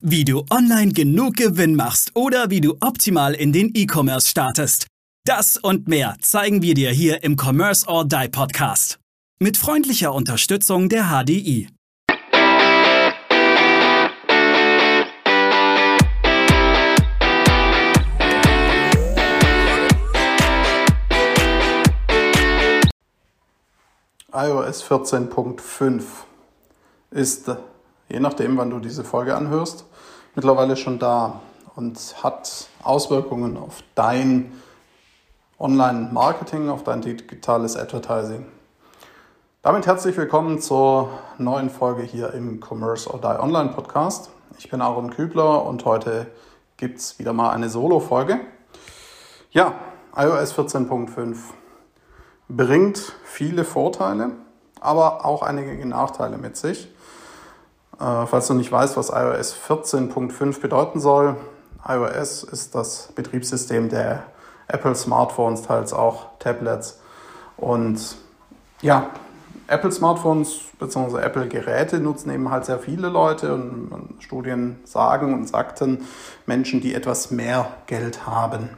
Wie du online genug Gewinn machst oder wie du optimal in den E-Commerce startest. Das und mehr zeigen wir dir hier im Commerce or Die Podcast. Mit freundlicher Unterstützung der HDI. iOS 14.5 ist je nachdem, wann du diese Folge anhörst, mittlerweile schon da und hat Auswirkungen auf dein Online-Marketing, auf dein digitales Advertising. Damit herzlich willkommen zur neuen Folge hier im Commerce or Die Online Podcast. Ich bin Aaron Kübler und heute gibt es wieder mal eine Solo-Folge. Ja, iOS 14.5 bringt viele Vorteile, aber auch einige Nachteile mit sich. Äh, falls du nicht weißt, was iOS 14.5 bedeuten soll, iOS ist das Betriebssystem der Apple Smartphones, teils auch Tablets. Und ja, Apple Smartphones bzw. Apple Geräte nutzen eben halt sehr viele Leute und Studien sagen und sagten Menschen, die etwas mehr Geld haben.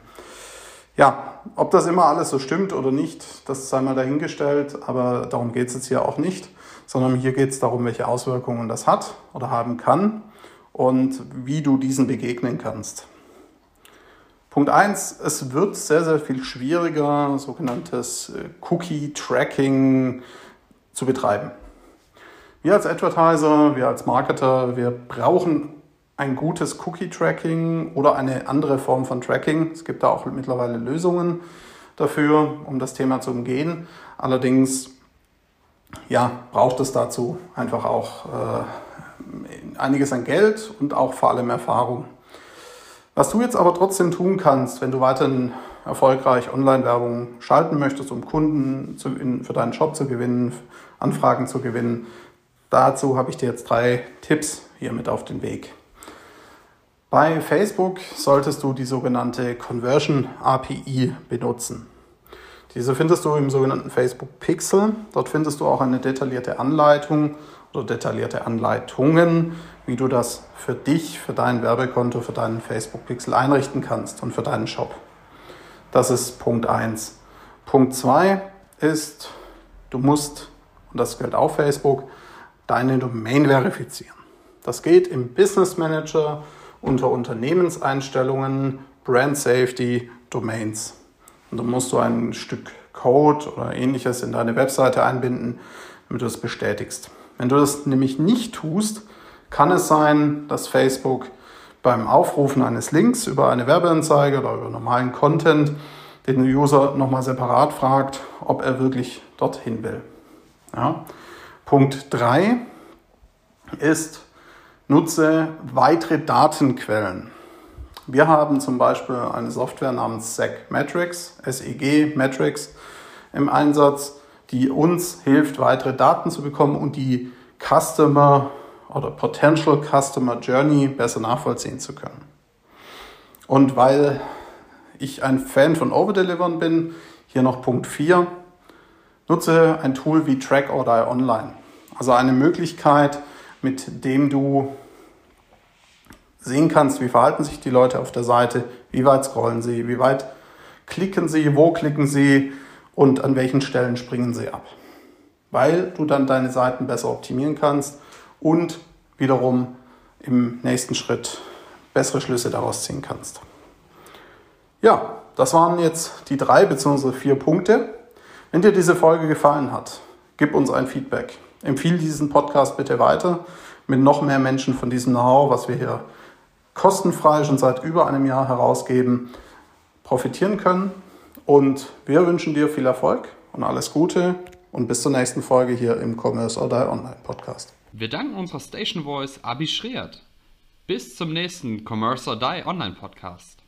Ja, ob das immer alles so stimmt oder nicht, das sei mal dahingestellt, aber darum geht es jetzt hier auch nicht sondern hier geht es darum, welche Auswirkungen das hat oder haben kann und wie du diesen begegnen kannst. Punkt 1, es wird sehr, sehr viel schwieriger, sogenanntes äh, Cookie-Tracking zu betreiben. Wir als Advertiser, wir als Marketer, wir brauchen ein gutes Cookie-Tracking oder eine andere Form von Tracking. Es gibt da auch mittlerweile Lösungen dafür, um das Thema zu umgehen. Allerdings ja, braucht es dazu einfach auch äh, einiges an Geld und auch vor allem Erfahrung. Was du jetzt aber trotzdem tun kannst, wenn du weiterhin erfolgreich Online-Werbung schalten möchtest, um Kunden zu, in, für deinen Shop zu gewinnen, Anfragen zu gewinnen, dazu habe ich dir jetzt drei Tipps hier mit auf den Weg. Bei Facebook solltest du die sogenannte Conversion API benutzen. Diese findest du im sogenannten Facebook Pixel. Dort findest du auch eine detaillierte Anleitung oder detaillierte Anleitungen, wie du das für dich, für dein Werbekonto, für deinen Facebook Pixel einrichten kannst und für deinen Shop. Das ist Punkt 1. Punkt 2 ist, du musst, und das gilt auch Facebook, deine Domain verifizieren. Das geht im Business Manager unter Unternehmenseinstellungen, Brand Safety, Domains. Und dann musst du ein Stück Code oder ähnliches in deine Webseite einbinden, damit du das bestätigst. Wenn du das nämlich nicht tust, kann es sein, dass Facebook beim Aufrufen eines Links über eine Werbeanzeige oder über normalen Content den User nochmal separat fragt, ob er wirklich dorthin will. Ja. Punkt 3 ist, nutze weitere Datenquellen. Wir haben zum Beispiel eine Software namens SEG Metrics, SEG Metrics im Einsatz, die uns hilft, weitere Daten zu bekommen und die Customer oder Potential Customer Journey besser nachvollziehen zu können. Und weil ich ein Fan von Overdelivern bin, hier noch Punkt 4, nutze ein Tool wie Track or Die Online. Also eine Möglichkeit, mit dem du sehen kannst, wie verhalten sich die Leute auf der Seite, wie weit scrollen sie, wie weit klicken sie, wo klicken sie und an welchen Stellen springen sie ab. Weil du dann deine Seiten besser optimieren kannst und wiederum im nächsten Schritt bessere Schlüsse daraus ziehen kannst. Ja, das waren jetzt die drei bzw. vier Punkte. Wenn dir diese Folge gefallen hat, gib uns ein Feedback. Empfiehl diesen Podcast bitte weiter mit noch mehr Menschen von diesem Know-how, was wir hier kostenfrei schon seit über einem Jahr herausgeben, profitieren können. Und wir wünschen dir viel Erfolg und alles Gute und bis zur nächsten Folge hier im Commerce or Die Online Podcast. Wir danken unserer Station Voice Abi Schreert. Bis zum nächsten Commerce or Die Online Podcast.